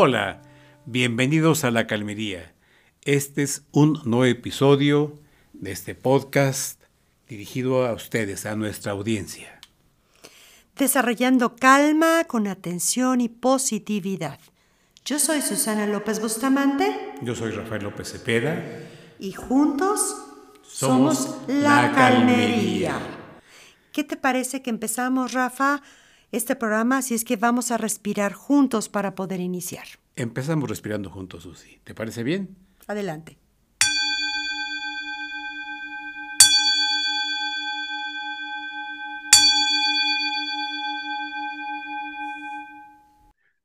Hola, bienvenidos a La Calmería. Este es un nuevo episodio de este podcast dirigido a ustedes, a nuestra audiencia. Desarrollando calma con atención y positividad. Yo soy Susana López Bustamante. Yo soy Rafael López Cepeda. Y juntos somos, somos La Calmería. ¿Qué te parece que empezamos, Rafa, este programa? Si es que vamos a respirar juntos para poder iniciar. Empezamos respirando juntos, Susi. ¿Te parece bien? Adelante.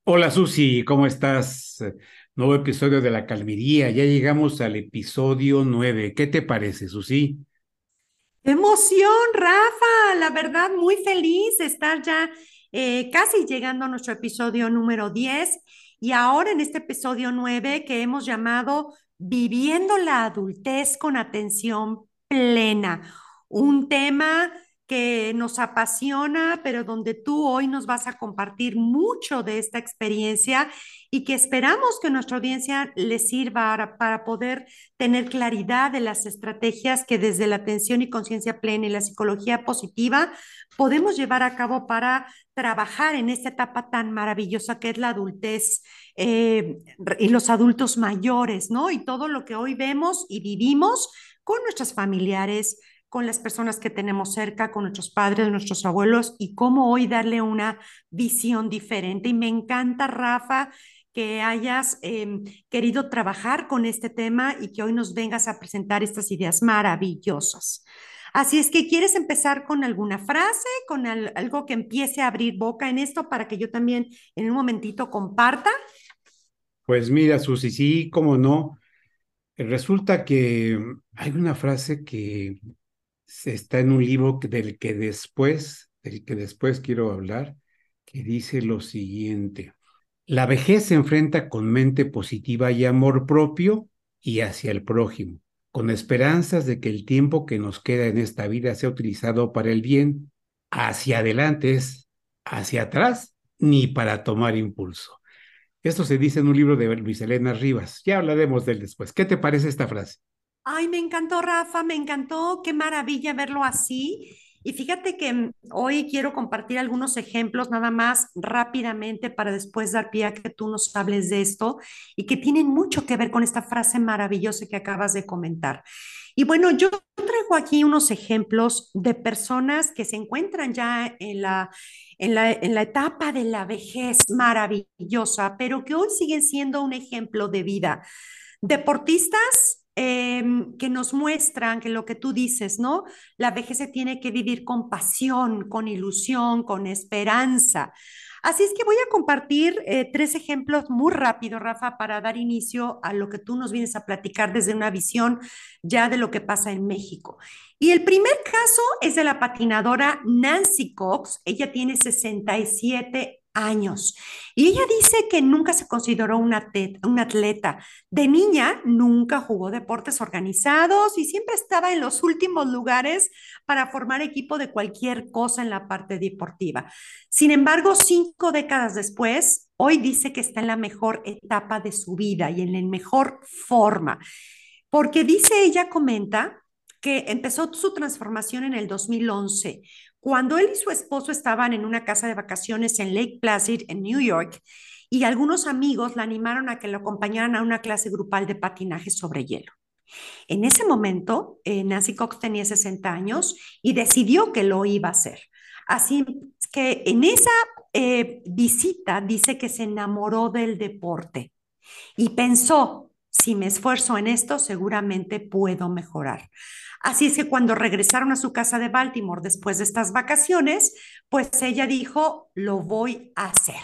Hola Susi, ¿cómo estás? Nuevo episodio de La Calmería. Ya llegamos al episodio 9. ¿Qué te parece, Susi? Emoción, Rafa. La verdad, muy feliz de estar ya eh, casi llegando a nuestro episodio número 10 y ahora en este episodio 9 que hemos llamado Viviendo la adultez con atención plena. Un tema que nos apasiona, pero donde tú hoy nos vas a compartir mucho de esta experiencia y que esperamos que nuestra audiencia le sirva para, poder tener claridad de las estrategias que desde la atención y conciencia plena y la psicología positiva podemos llevar a cabo para trabajar en esta etapa tan maravillosa que es la adultez eh, y los adultos mayores, ¿no? Y todo lo que hoy vemos y vivimos con nuestros familiares, con las personas que tenemos cerca, con nuestros padres, nuestros abuelos y cómo hoy darle una visión diferente. Y me encanta, Rafa, que hayas em, querido trabajar con este tema y que hoy nos vengas a presentar estas ideas maravillosas. Así es que quieres empezar con alguna frase, con algo que empiece a abrir boca en esto para que yo también en un momentito comparta. Pues mira, Susi, sí, cómo no. Resulta que hay una frase que está en un libro del que después, del que después quiero hablar, que dice lo siguiente. La vejez se enfrenta con mente positiva y amor propio y hacia el prójimo, con esperanzas de que el tiempo que nos queda en esta vida sea utilizado para el bien. Hacia adelante es hacia atrás ni para tomar impulso. Esto se dice en un libro de Luis Elena Rivas. Ya hablaremos de él después. ¿Qué te parece esta frase? Ay, me encantó, Rafa, me encantó, qué maravilla verlo así. Y fíjate que mm, hoy quiero compartir algunos ejemplos nada más rápidamente para después dar pie a que tú nos hables de esto y que tienen mucho que ver con esta frase maravillosa que acabas de comentar. Y bueno, yo traigo aquí unos ejemplos de personas que se encuentran ya en la, en la, en la etapa de la vejez maravillosa, pero que hoy siguen siendo un ejemplo de vida. Deportistas Em, que nos muestran que lo que tú dices, ¿no? La vejez se tiene que vivir con pasión, con ilusión, con esperanza. Así es que voy a compartir eh, tres ejemplos muy rápido, Rafa, para dar inicio a lo que tú nos vienes a platicar desde una visión ya de lo que pasa en México. Y el primer caso es de la patinadora Nancy Cox. Ella tiene 67 años. Y ella dice que nunca se consideró una, atleta. De niña nunca jugó deportes organizados y siempre estaba en los últimos lugares para formar equipo de cualquier cosa en la parte deportiva. Sin embargo, cinco décadas después, hoy dice que está en la mejor etapa de su vida y en la mejor forma. Porque dice, ella comenta que empezó su transformación en el 2011 cuando él y su esposo estaban en una casa de vacaciones en Lake Placid, en New York, y algunos amigos la animaron a que lo acompañaran a una clase grupal de patinaje sobre hielo. En ese momento, eh, Nancy Cox tenía 60 años y decidió que lo iba a hacer. Así que en esa eh, visita dice que se enamoró del deporte y pensó, si me esfuerzo en esto, seguramente puedo mejorar. Así es que cuando regresaron a su casa de Baltimore después de estas vacaciones, pues ella dijo, lo voy a hacer.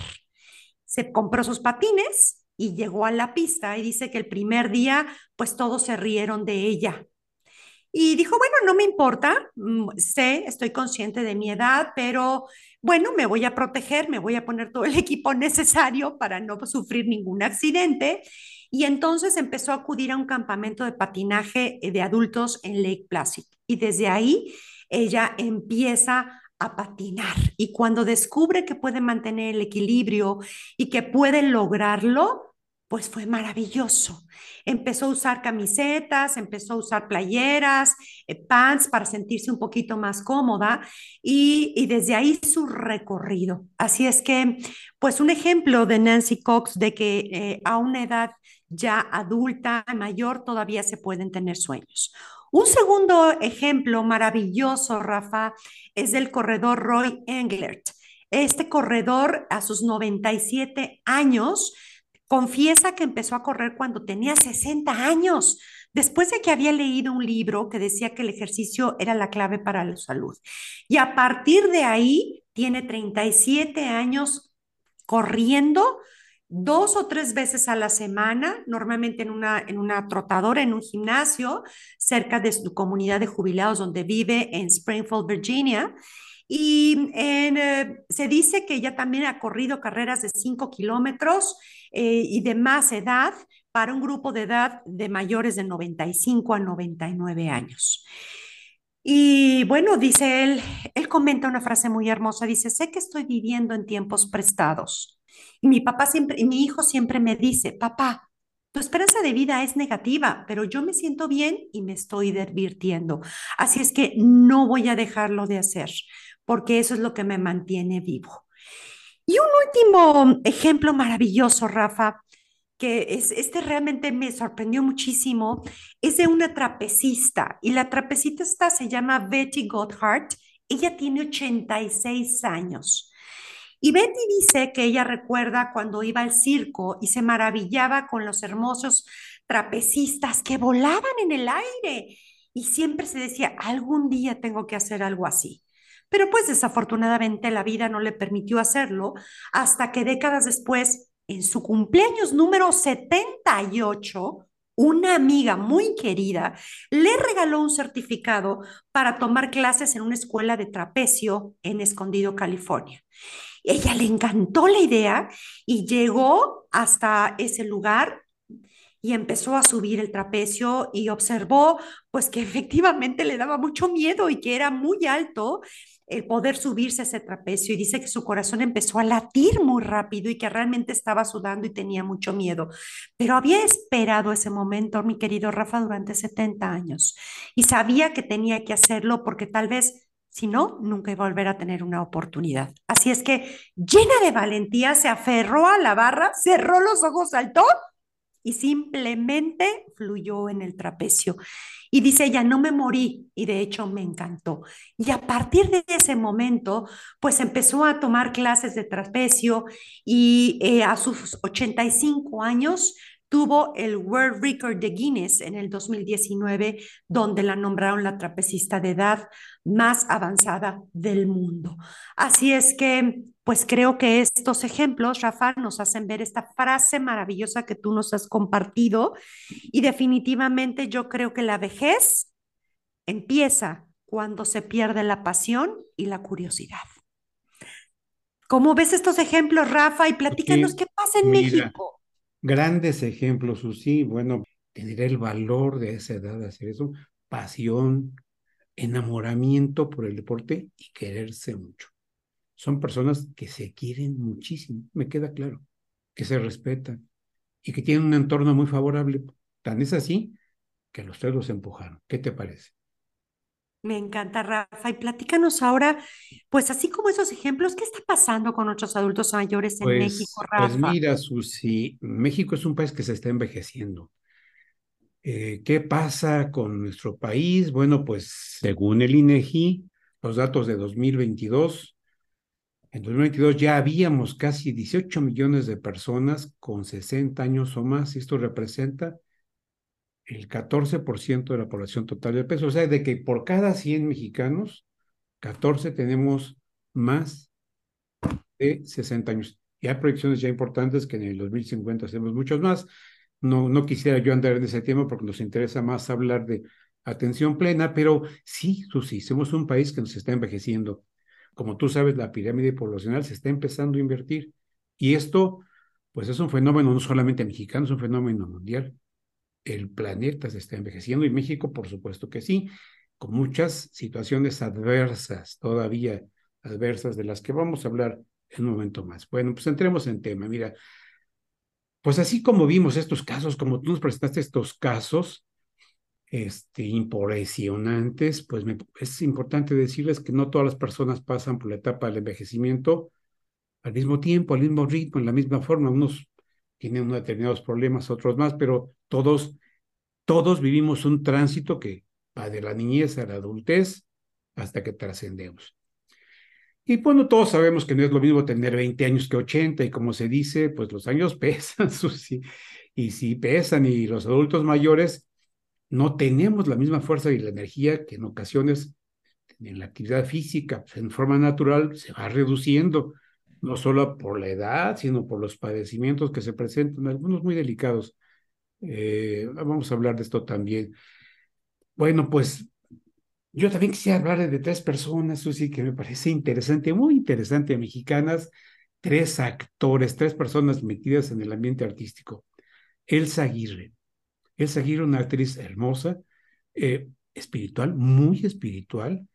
Se compró sus patines y llegó a la pista y dice que el primer día, pues todos se rieron de ella. Y dijo, bueno, no me importa, mm, sé, estoy consciente de mi edad, pero bueno, me voy a proteger, me voy a poner todo el equipo necesario para no sufrir ningún accidente y entonces empezó a acudir a un campamento de patinaje eh, de adultos en Lake Placid. Y desde ahí ella empieza a patinar. Y cuando descubre que puede mantener el equilibrio y que puede lograrlo, pues fue maravilloso. Empezó a usar camisetas, empezó a usar playeras, eh, pants para sentirse un poquito más cómoda y, y, desde ahí su recorrido. Así es que, pues un ejemplo de Nancy Cox de que eh, a una edad ya adulta, mayor, todavía se pueden tener sueños. Un segundo ejemplo maravilloso, Rafa, es del corredor Roy Englert. Este corredor a sus 97 años Confiesa que empezó a correr cuando tenía 60 años, después de que había leído un libro que decía que el ejercicio era la clave para la salud. Y a partir de ahí tiene 37 años corriendo dos o tres veces a la semana, normalmente en una, en una trotadora, en un gimnasio, cerca de su comunidad de jubilados donde vive en Springfield, Virginia. Y eh, se dice que ella también ha corrido carreras de 5 kilómetros eh, y de más edad para un grupo de edad de mayores de 95 a 99 años. Y bueno, dice él, él comenta una frase muy hermosa, dice, sé que estoy viviendo en tiempos prestados. Y mi papá siempre, y mi hijo siempre me dice, papá, tu esperanza de vida es negativa, pero yo me siento bien y me estoy divirtiendo. Así es que no voy a dejarlo de hacer porque eso es lo que me mantiene vivo. Y un último ejemplo maravilloso, Rafa, que es, este realmente me sorprendió muchísimo, es de una trapecista. Y la trapecista se llama Betty Gotthard. Ella tiene 86 años. Y Betty dice que ella recuerda cuando iba al circo y se maravillaba con los hermosos trapecistas que volaban en el aire. Y siempre se decía, algún día tengo que hacer algo así. Pero pues desafortunadamente la vida no le permitió hacerlo hasta que décadas después, en su cumpleaños número 78, una amiga muy querida le regaló un certificado para tomar clases en una escuela de trapecio en Escondido, California. Ella le encantó la idea y llegó hasta ese lugar y empezó a subir el trapecio y observó pues que efectivamente le daba mucho miedo y que era muy alto el poder subirse a ese trapecio y dice que su corazón empezó a latir muy rápido y que realmente estaba sudando y tenía mucho miedo. Pero había esperado ese momento, mi querido Rafa, durante 70 años y sabía que tenía que hacerlo porque tal vez si no, nunca iba a volver a tener una oportunidad. Así es que, llena de valentía, se aferró a la barra, cerró los ojos, saltó y simplemente fluyó en el trapecio. Y dice ella, no me morí y de hecho me encantó. Y a partir de ese momento, pues empezó a tomar clases de trapecio y eh, a sus 85 años tuvo el World Record de Guinness en el 2019, donde la nombraron la trapecista de edad más avanzada del mundo. Así es que, pues creo que estos ejemplos, Rafa, nos hacen ver esta frase maravillosa que tú nos has compartido y definitivamente yo creo que la vejez empieza cuando se pierde la pasión y la curiosidad. ¿Cómo ves estos ejemplos, Rafa? Y platícanos qué pasa en México. Grandes ejemplos, Susi. Bueno, tener el valor de esa edad hacer eso, pasión, enamoramiento por el deporte y quererse mucho. Son personas que se quieren muchísimo, me queda claro, que se respetan y que tienen un entorno muy favorable. Tan es así que los tres los empujaron. ¿Qué te parece? Me encanta, Rafa. Y platícanos ahora, pues así como esos ejemplos, ¿qué está pasando con nuestros adultos mayores en pues, México, Rafa? Pues mira, Susi, México es un país que se está envejeciendo. Eh, ¿Qué pasa con nuestro país? Bueno, pues según el INEGI, los datos de 2022, en 2022 ya habíamos casi 18 millones de personas con 60 años o más. Esto representa el 14% de la población total del peso. O sea, de que por cada 100 mexicanos, 14 tenemos más de 60 años. Y hay proyecciones ya importantes que en el 2050 hacemos muchos más. No, no quisiera yo andar en ese tema porque nos interesa más hablar de atención plena, pero sí, Susi, somos un país que nos está envejeciendo. Como tú sabes, la pirámide poblacional se está empezando a invertir. Y esto, pues es un fenómeno no solamente mexicano, es un fenómeno mundial el planeta se está envejeciendo y México, por supuesto que sí, con muchas situaciones adversas todavía adversas de las que vamos a hablar en un momento más. Bueno, pues entremos en tema. Mira, pues así como vimos estos casos, como tú nos presentaste estos casos, este, impresionantes, pues es importante decirles que no todas las personas pasan por la etapa del envejecimiento al mismo tiempo, al mismo ritmo, en la misma forma. Unos tienen determinados problemas, otros más, pero todos, todos vivimos un tránsito que va de la niñez a la adultez hasta que trascendemos. Y bueno, todos sabemos que no es lo mismo tener 20 años que 80 y como se dice, pues los años pesan, y sí pesan y los adultos mayores no tenemos la misma fuerza y la energía que en ocasiones en la actividad física, pues, en forma natural, se va reduciendo, no solo por la edad, sino por los padecimientos que se presentan, algunos muy delicados. Eh, vamos a hablar de esto también. Bueno, pues yo también quisiera hablar de tres personas, Susi, que me parece interesante, muy interesante, mexicanas, tres actores, tres personas metidas en el ambiente artístico. Elsa Aguirre, es seguir una actriz hermosa, eh, espiritual, muy espiritual,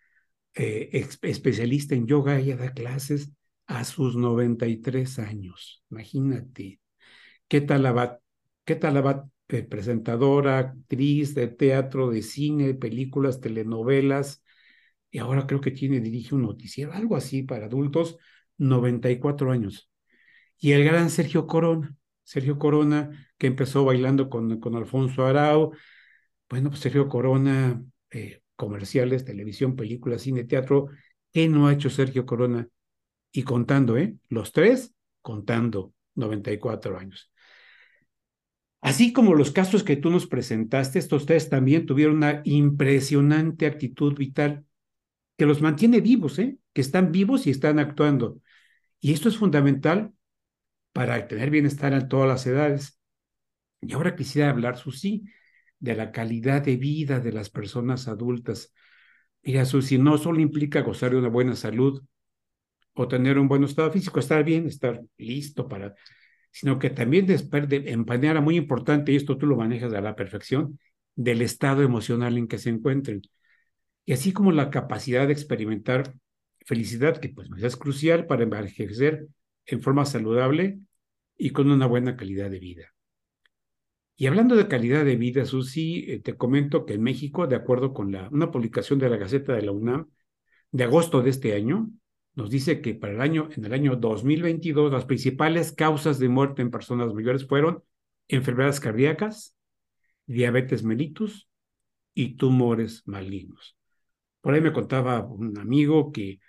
eh, especialista en yoga. Ella da clases a sus 93 años. Imagínate. ¿Qué tal va? ¿Qué tal va? Eh, presentadora, actriz de teatro, de cine, películas, telenovelas. Y ahora creo que tiene, dirige un noticiero, algo así para adultos, 94 años. Y el gran Sergio Corona, Sergio Corona, que empezó bailando con, con Alfonso Arau. Bueno, pues Sergio Corona, eh, comerciales, televisión, películas, cine, teatro. ¿Qué no ha hecho Sergio Corona? Y contando, ¿eh? Los tres contando 94 años. Así como los casos que tú nos presentaste, estos tres también tuvieron una impresionante actitud vital que los mantiene vivos, ¿eh? que están vivos y están actuando. Y esto es fundamental para tener bienestar en todas las edades. Y ahora quisiera hablar, Susi, de la calidad de vida de las personas adultas. Mira, Susi, no solo implica gozar de una buena salud o tener un buen estado físico, estar bien, estar listo para, sino que también de, en manera muy importante, y esto tú lo manejas a la perfección, del estado emocional en que se encuentren. Y así como la capacidad de experimentar felicidad, que pues es crucial para envejecer en forma saludable y con una buena calidad de vida. Y hablando de calidad de vida, Susi, eh, te comento que en México, de acuerdo con la, una publicación de la Gaceta de la UNAM de agosto de este año, nos dice que para el año, en el año 2022, las principales causas de muerte en personas mayores fueron enfermedades cardíacas, diabetes mellitus y tumores malignos. Por ahí me contaba un amigo que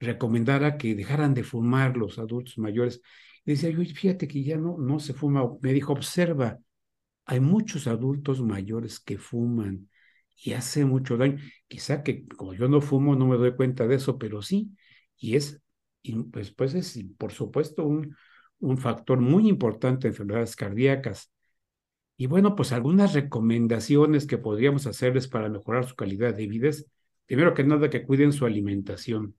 recomendara que dejaran de fumar los adultos mayores. Y decía, yo, fíjate que ya no, no se fuma. Me dijo, observa, hay muchos adultos mayores que fuman y hace mucho daño. Quizá que como yo no fumo no me doy cuenta de eso, pero sí. Y es, y pues, pues es, por supuesto, un, un factor muy importante de enfermedades cardíacas. Y bueno, pues algunas recomendaciones que podríamos hacerles para mejorar su calidad de vida es, primero que nada, que cuiden su alimentación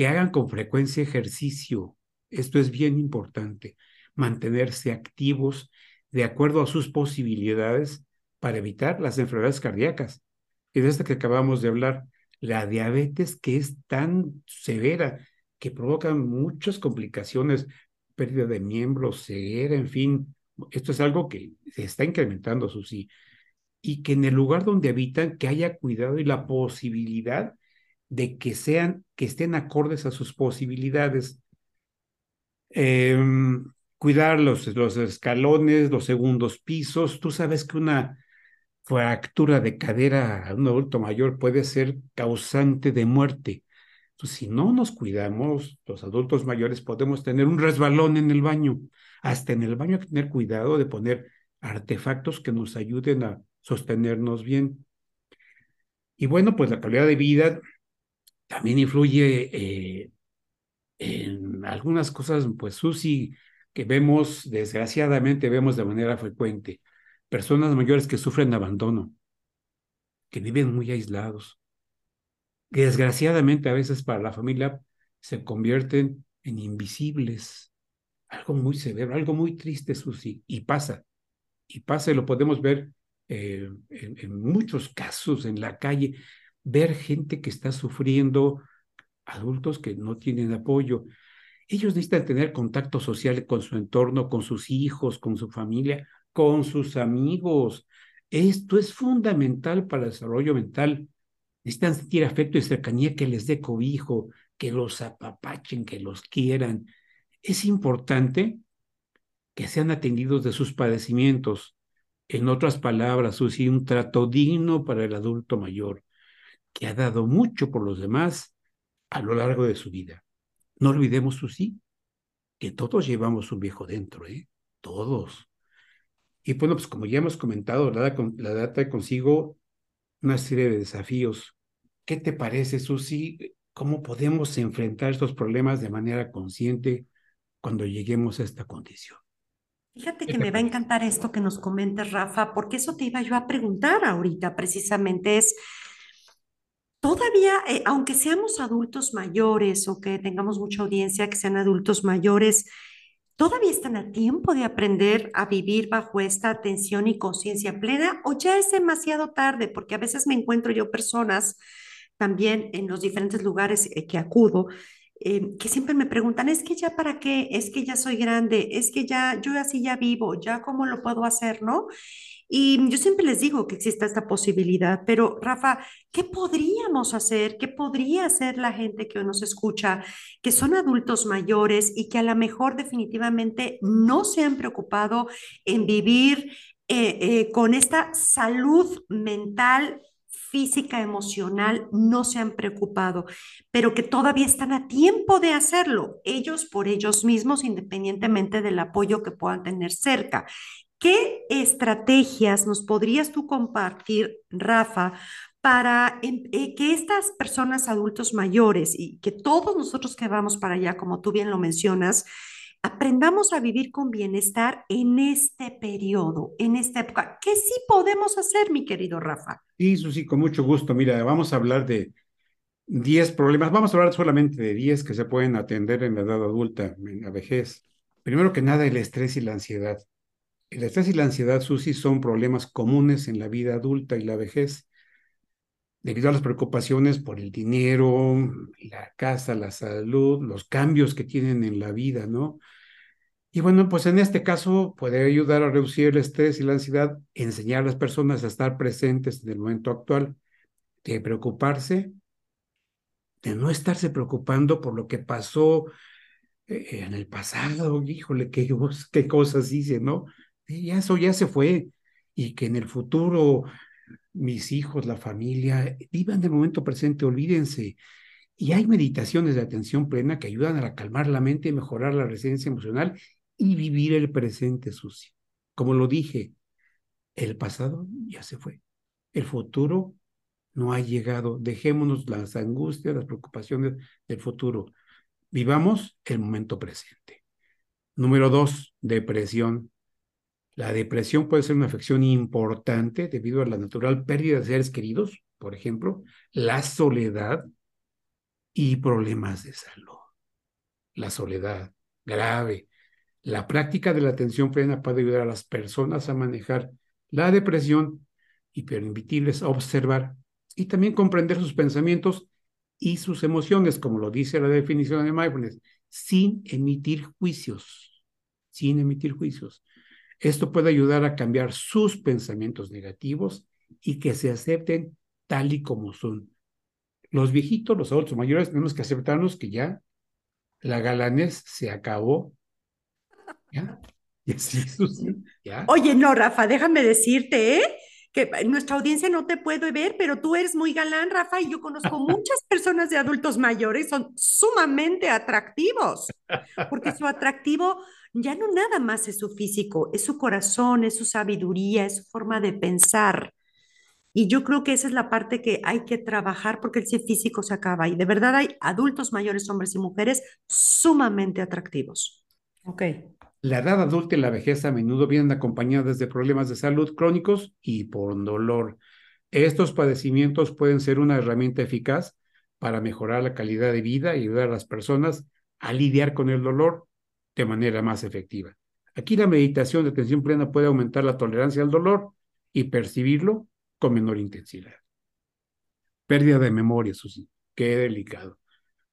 que hagan con frecuencia ejercicio. Esto es bien importante, mantenerse activos de acuerdo a sus posibilidades para evitar las enfermedades cardíacas. Y de esta que acabamos de hablar, la diabetes que es tan severa, que provoca muchas complicaciones, pérdida de miembros, ceguera, en fin. Esto es algo que se está incrementando, Susi. Y que en el lugar donde habitan, que haya cuidado y la posibilidad de que sean, que estén acordes a sus posibilidades. Em, cuidar los, los escalones, los segundos pisos. Tú sabes que una fractura de cadera a un adulto mayor puede ser causante de muerte. Entonces, si no nos cuidamos, los adultos mayores podemos tener un resbalón en el baño. Hasta en el baño hay que tener cuidado de poner artefactos que nos ayuden a sostenernos bien. Y bueno, pues la calidad de vida también influye eh, en algunas cosas, pues Susi, que vemos, desgraciadamente vemos de manera frecuente, personas mayores que sufren abandono, que viven muy aislados, que desgraciadamente a veces para la familia se convierten en invisibles, algo muy severo, algo muy triste, Susi, y pasa, y pasa y lo podemos ver eh, en, en, muchos casos en la calle, ver gente que está sufriendo, adultos que no tienen apoyo. Ellos necesitan tener contacto social con su entorno, con sus hijos, con su familia, con sus amigos. Esto es fundamental para el desarrollo mental. Necesitan sentir afecto y cercanía que les dé cobijo, que los apapachen, que los quieran. Es importante que sean atendidos de sus padecimientos. En otras palabras, Susi, un trato digno para el adulto mayor, que ha dado mucho por los demás a lo largo de su vida. No olvidemos, Susi, que todos llevamos un viejo dentro, ¿eh? Todos. Y bueno, pues como ya hemos comentado, la, la data consigo una serie de desafíos. ¿Qué te parece, Susi? ¿Cómo podemos enfrentar estos problemas de manera consciente cuando lleguemos a esta condición? Fíjate que me va a encantar esto que nos comentes, Rafa, porque eso te iba yo a preguntar ahorita, precisamente es, todavía, eh, aunque seamos adultos mayores o que tengamos mucha audiencia que sean adultos mayores, ¿Todavía están a tiempo de aprender a vivir bajo esta atención y conciencia plena o ya es demasiado tarde? Porque a veces me encuentro yo personas también en los diferentes lugares eh, que acudo eh, que siempre me preguntan, es que ya para qué, es que ya soy grande, es que ya yo así ya vivo, ya cómo lo puedo hacer, ¿no? Y yo siempre les digo que exista esta posibilidad, pero Rafa, ¿qué podríamos hacer? ¿Qué podría hacer la gente que nos escucha, que son adultos mayores y que a lo mejor definitivamente no se han preocupado en vivir eh, eh, con esta salud mental? física, emocional, no se han preocupado, pero que todavía están a tiempo de hacerlo, ellos por ellos mismos, independientemente del apoyo que puedan tener cerca. ¿Qué estrategias nos podrías tú compartir, Rafa, para em, eh, que estas personas adultos mayores y que todos nosotros que vamos para allá, como tú bien lo mencionas, aprendamos a vivir con bienestar en este periodo, en esta época? ¿Qué sí podemos hacer, mi querido Rafa? Sí, Susi, con mucho gusto. Mira, vamos a hablar de 10 problemas. Vamos a hablar solamente de 10 que se pueden atender en la edad adulta, en la vejez. Primero que nada, el estrés y la ansiedad. El estrés y la ansiedad, Susi, son problemas comunes en la vida adulta y la vejez, debido a las preocupaciones por el dinero, la casa, la salud, los cambios que tienen en la vida, ¿no? Y bueno, pues en este caso puede ayudar a reducir el estrés y la ansiedad, enseñar a las personas a estar presentes en el momento actual, de preocuparse, de no estarse preocupando por lo que pasó eh, en el pasado, híjole, qué, qué cosas hice, ¿no? Y eso ya se fue. Y que en el futuro mis hijos, la familia, vivan del momento presente, olvídense. Y hay meditaciones de atención plena que ayudan a calmar la mente mejorar la resistencia emocional y vivir el presente, sucio. Como lo dije, el pasado ya se fue. El futuro no ha llegado. Dejémonos las angustias, las preocupaciones del futuro. Vivamos el momento presente. Número dos, depresión. La depresión puede ser una afección importante debido a la natural pérdida de seres queridos, por ejemplo, la soledad y problemas de salud. La soledad grave. La práctica de la atención plena puede ayudar a las personas a manejar la depresión y permitirles observar y también comprender sus pensamientos y sus emociones, como lo dice la definición de mindfulness, sin emitir juicios, sin emitir juicios. Esto puede ayudar a cambiar sus pensamientos negativos y que se acepten tal y como son. Los viejitos, los adultos mayores, tenemos que aceptarnos que ya la galanés se acabó. ¿Ya? ¿Ya? Oye, no, Rafa, déjame decirte, ¿eh? Que nuestra audiencia no te puede ver, pero tú eres muy galán, Rafa, y yo conozco muchas personas de adultos mayores, son sumamente atractivos, porque su atractivo ya no nada más es su físico, es su corazón, es su sabiduría, es su forma de pensar. Y yo creo que esa es la parte que hay que trabajar porque el físico se acaba. Y de verdad hay adultos mayores, hombres y mujeres, sumamente atractivos. Ok. La edad adulta y la vejez a menudo vienen acompañadas de problemas de salud crónicos y por dolor. Estos padecimientos pueden ser una herramienta eficaz para mejorar la calidad de vida y ayudar a las personas a lidiar con el dolor de manera más efectiva. Aquí la meditación de atención plena puede aumentar la tolerancia al dolor y percibirlo con menor intensidad. Pérdida de memoria, sí, qué delicado.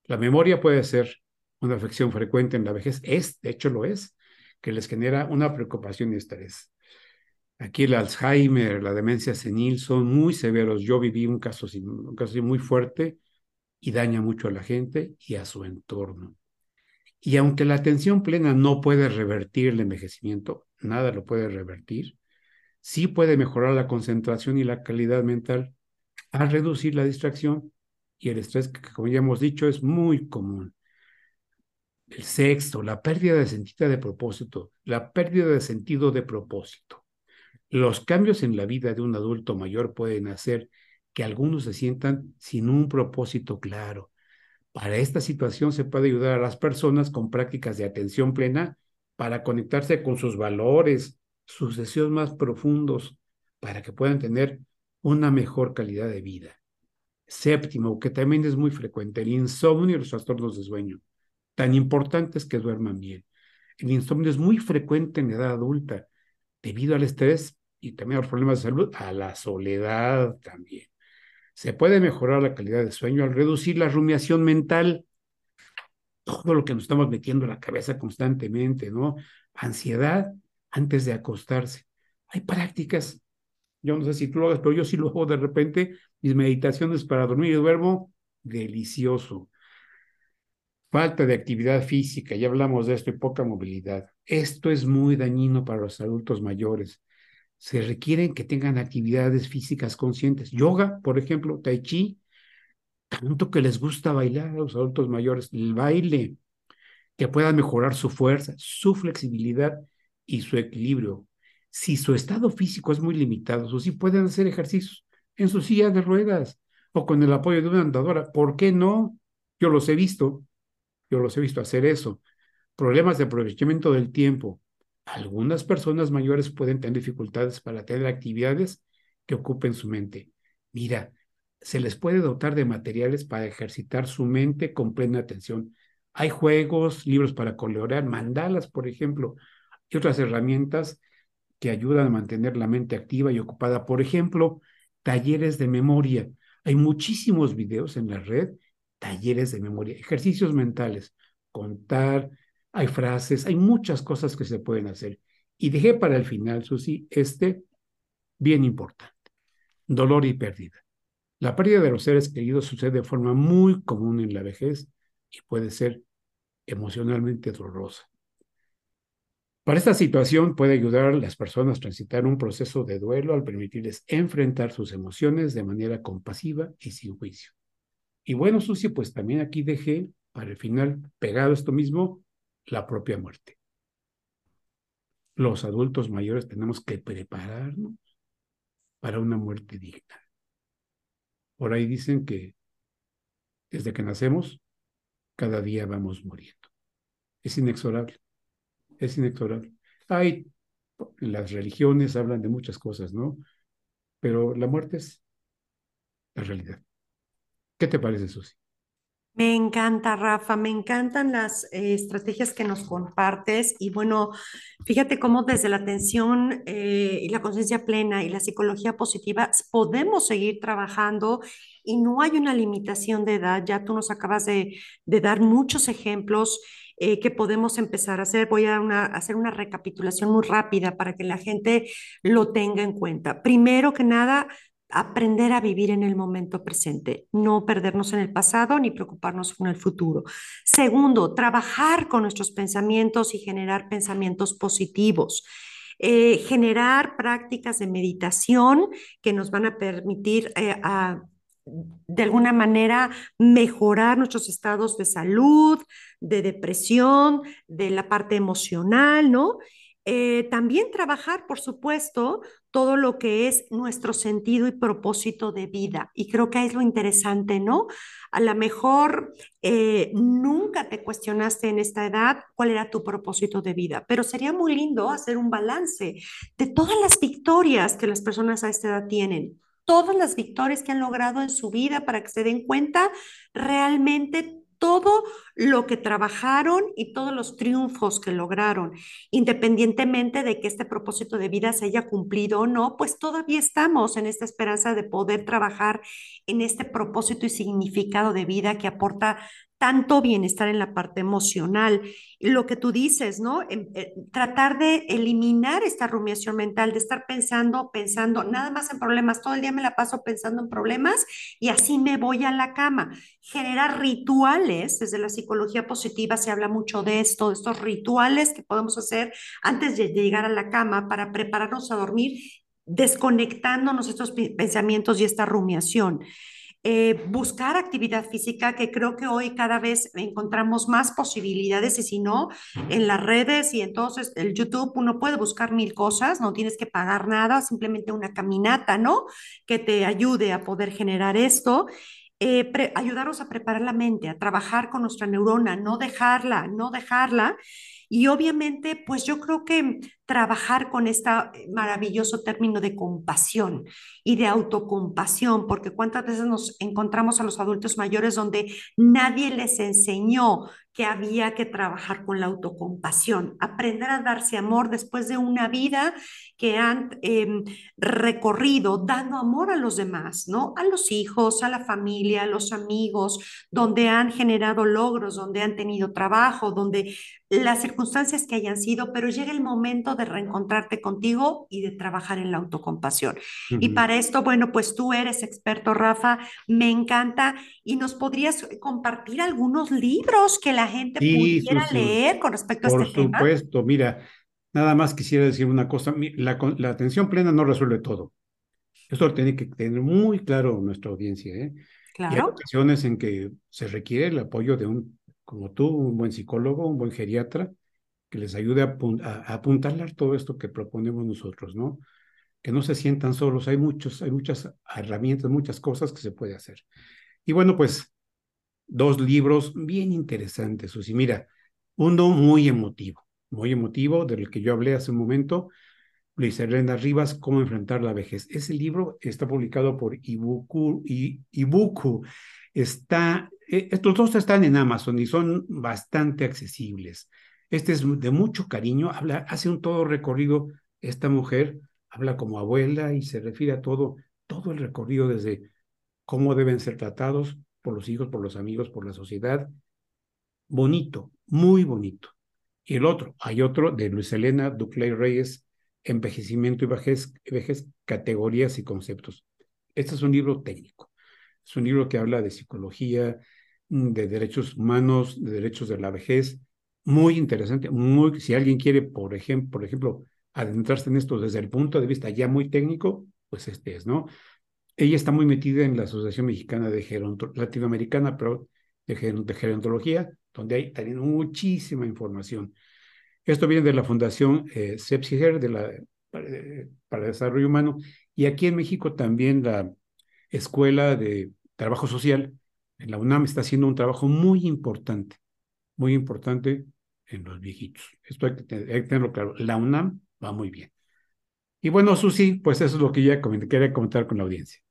La memoria puede ser una afección frecuente en la vejez, es, de hecho lo es, que les genera una preocupación y estrés. Aquí el Alzheimer, la demencia senil son muy severos. Yo viví un caso, muy fuerte y daña mucho a la gente y a su entorno. Y aunque la atención plena no puede revertir el envejecimiento, nada lo puede revertir, sí puede mejorar la concentración y la calidad mental al reducir la distracción y el estrés, que como ya hemos dicho es muy común. El sexto, la pérdida de sentido de propósito, la pérdida de sentido de propósito. Los cambios en la vida de un adulto mayor pueden hacer que algunos se sientan sin un propósito claro. Para esta situación se puede ayudar a las personas con prácticas de atención plena para conectarse con sus valores, sus deseos más profundos, para que puedan tener una mejor calidad de vida. Séptimo, que también es muy frecuente, el insomnio y los trastornos de sueño. Tan importante es que duerman bien. El insomnio es muy frecuente en edad adulta debido al estrés y también a los problemas de salud, a la soledad también. Se puede mejorar la calidad de sueño al reducir la rumiación mental, todo lo que nos estamos metiendo en la cabeza constantemente, ¿no? Ansiedad antes de acostarse. Hay prácticas, yo no sé si tú lo hagas, pero yo sí lo hago de repente, mis meditaciones para dormir y duermo, delicioso. Falta de actividad física, ya hablamos de esto, y poca movilidad. Esto es muy dañino para los adultos mayores. Se requieren que tengan actividades físicas conscientes. Yoga, por ejemplo, tai chi, tanto que les gusta bailar a los adultos mayores, el baile, que puedan mejorar su fuerza, su flexibilidad y su equilibrio. Si su estado físico es muy limitado, o si pueden hacer ejercicios en su silla de ruedas o con el apoyo de una andadora, ¿por qué no? Yo los he visto, yo los he visto hacer eso problemas de aprovechamiento del tiempo. Algunas personas mayores pueden tener dificultades para tener actividades que ocupen su mente. Mira, se les puede dotar de materiales para ejercitar su mente con plena atención. Hay juegos, libros para colorear, mandalas, por ejemplo, y otras herramientas que ayudan a mantener la mente activa y ocupada. Por ejemplo, talleres de memoria. Hay muchísimos videos en la red, talleres de memoria, ejercicios mentales, contar, hay frases, hay muchas cosas que se pueden hacer. Y dejé para el final, Susi, este bien importante, dolor y pérdida. La pérdida de los seres queridos sucede de forma muy común en la vejez y puede ser emocionalmente dolorosa. Para esta situación puede ayudar a las personas a transitar un proceso de duelo al permitirles enfrentar sus emociones de manera compasiva y sin juicio. Y bueno, Susi, pues también aquí dejé para el final, pegado esto mismo, la propia muerte. Los adultos mayores tenemos que prepararnos para una muerte digna. Por ahí dicen que desde que nacemos, cada día vamos muriendo. Es inexorable, es inexorable. Hay, las religiones hablan de muchas cosas, ¿no? Pero la muerte es la realidad. ¿Qué te parece, Susi? Me encanta, Rafa, me encantan las eh, estrategias que nos compartes y bueno, fíjate cómo desde la atención eh, y la conciencia plena y la psicología positiva podemos seguir trabajando y no hay una limitación de edad. Ya tú nos acabas de, dar muchos ejemplos eh, que podemos empezar a hacer. Voy a, hacer una recapitulación muy rápida para que la gente lo tenga en cuenta. Primero que nada, aprender a vivir en el momento presente, no perdernos en el pasado ni preocuparnos con el futuro. Segundo, trabajar con nuestros pensamientos y generar pensamientos positivos. Eh, generar prácticas de meditación que nos van a permitir eh, de alguna manera mejorar nuestros estados de salud, de depresión, de la parte emocional, ¿no? Eh, también trabajar, por supuesto, todo lo que es nuestro sentido y propósito de vida. Y creo que es lo interesante, ¿no? A lo mejor eh, nunca te cuestionaste en esta edad cuál era tu propósito de vida, pero sería muy lindo hacer un balance de todas las victorias que las personas a esta edad tienen todas las victorias que han logrado en su vida para que se den cuenta realmente todo lo que trabajaron y todos los triunfos que lograron, independientemente de que este propósito de vida se haya cumplido o no, pues todavía estamos en esta esperanza de poder trabajar en este propósito y significado de vida que aporta tanto bienestar en la parte emocional. Lo que tú dices, ¿no? Eh, tratar de eliminar esta rumiación mental, de estar pensando, pensando, nada más en problemas, todo el día me la paso pensando en problemas y así me voy a la cama. Generar rituales, desde la psicología positiva se habla mucho de esto, de estos rituales que podemos hacer antes de llegar a la cama para prepararnos a dormir, desconectándonos estos pensamientos y esta rumiación. Eh, buscar actividad física, que creo que hoy cada vez encontramos más posibilidades y si no, en las redes y entonces el YouTube uno puede buscar mil cosas, no tienes que pagar nada, simplemente una caminata, ¿no? Que te ayude a poder generar esto. Eh, ayudaros a preparar la mente, a trabajar con nuestra neurona, no dejarla, no dejarla. Y obviamente, pues yo creo que trabajar con este maravilloso término de compasión y de autocompasión, porque cuántas veces nos encontramos a los adultos mayores donde nadie les enseñó que había que trabajar con la autocompasión, aprender a darse amor después de una vida que han em, recorrido dando amor a los demás, ¿no? A los hijos, a la familia, a los amigos, donde han generado logros, donde han tenido trabajo, donde las circunstancias que hayan sido, pero llega el momento de reencontrarte contigo y de trabajar en la autocompasión. Y para esto, bueno, pues tú eres experto, Rafa, me encanta y nos podrías compartir algunos libros que la gente pudiera leer con respecto a este tema. Por supuesto, mira, nada más quisiera decir una cosa, la, la atención plena no resuelve todo. Esto lo tiene que tener muy claro nuestra audiencia. ¿eh? Claro. hay ocasiones en que se requiere el apoyo de un, como tú, un buen psicólogo, un buen geriatra, que les ayude a, a, apuntalar todo esto que proponemos nosotros, ¿no? Que no se sientan solos, hay, muchos, hay muchas herramientas, muchas cosas que se puede hacer. Y bueno, pues dos libros bien interesantes, Susi. Mira, uno muy emotivo, muy emotivo, del que yo hablé hace un momento, Luis Elena Rivas, Cómo enfrentar la vejez. Ese libro está publicado por Ibuku, Ibuku. Está, eh, estos dos están en Amazon y son bastante accesibles. Este es de mucho cariño, habla, hace un todo recorrido. Esta mujer habla como abuela y se refiere a todo, todo el recorrido desde cómo deben ser tratados por los hijos, por los amigos, por la sociedad. Bonito, muy bonito. Y el otro, hay otro de Luis Elena Duclay Reyes, Envejecimiento y vejez, vejez, categorías y conceptos. Este es un libro técnico. Es un libro que habla de psicología, de derechos humanos, de derechos de la vejez, muy interesante, muy, si alguien quiere, por ejemplo, por ejemplo, adentrarse en esto desde el punto de vista ya muy técnico, pues este es, ¿no? Ella está muy metida en la Asociación Mexicana de Gerontología, Latinoamericana, pero de, Gerontología, donde hay también muchísima información. Esto viene de la Fundación eh, Sepsiger de la, eh, para el Desarrollo Humano, y aquí en México también la Escuela de Trabajo Social, en la UNAM, está haciendo un trabajo muy importante, muy importante en los viejitos. Esto hay que, tenerlo claro. La UNAM va muy bien. Y bueno, Susi, pues eso es lo que ya quería comentar con la audiencia.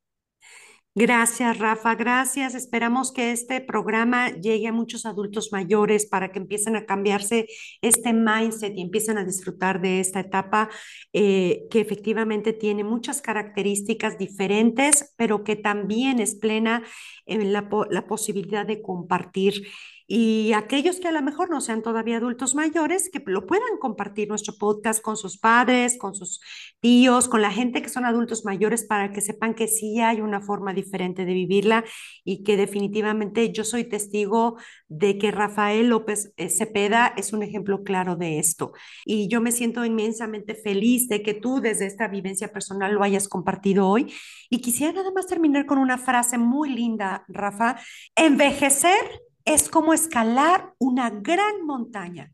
Gracias, Rafa. Gracias. Esperamos que este programa llegue a muchos adultos mayores para que empiecen a cambiarse este mindset y empiecen a disfrutar de esta etapa eh, que efectivamente tiene muchas características diferentes, pero que también es plena en la, la posibilidad de compartir y aquellos que a lo mejor no sean todavía adultos mayores, que lo puedan compartir nuestro podcast con sus padres, con sus tíos, con la gente que son adultos mayores para que sepan que sí hay una forma diferente de vivirla y que definitivamente yo soy testigo de que Rafael López eh, Cepeda es un ejemplo claro de esto. Y yo me siento inmensamente feliz de que tú desde esta vivencia personal lo hayas compartido hoy. Y quisiera nada más terminar con una frase muy linda, Rafa. Envejecer es como escalar una gran montaña.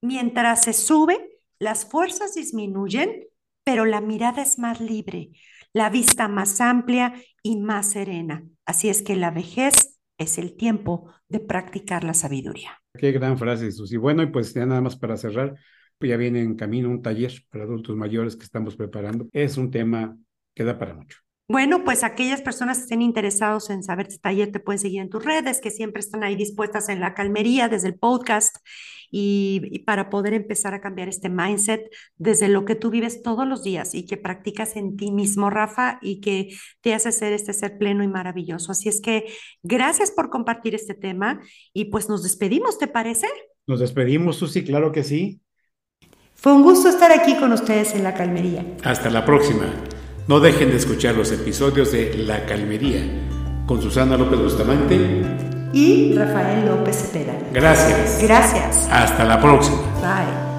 Mientras se sube, las fuerzas disminuyen, pero la mirada es más libre, la vista más amplia y más serena. Así es que la vejez es el tiempo de practicar la sabiduría. Qué gran frase, Susi. Bueno, y pues ya nada más para cerrar, pues ya viene en camino un taller para adultos mayores que estamos preparando. Es un tema que da para mucho. Bueno, pues aquellas personas que estén interesados en saber este taller te pueden seguir en tus redes, que siempre están ahí dispuestas en la calmería desde el podcast y, y, para poder empezar a cambiar este mindset desde lo que tú vives todos los días y que practicas en ti mismo, Rafa, y que te hace ser este ser pleno y maravilloso. Así es que gracias por compartir este tema y pues nos despedimos, ¿te parece? Nos despedimos, Susi, claro que sí. Fue un gusto estar aquí con ustedes en la calmería. Hasta la próxima. No dejen de escuchar los episodios de La Calmería con Susana López Bustamante y Rafael López Cepeda. Gracias. Gracias. Hasta la próxima. Bye.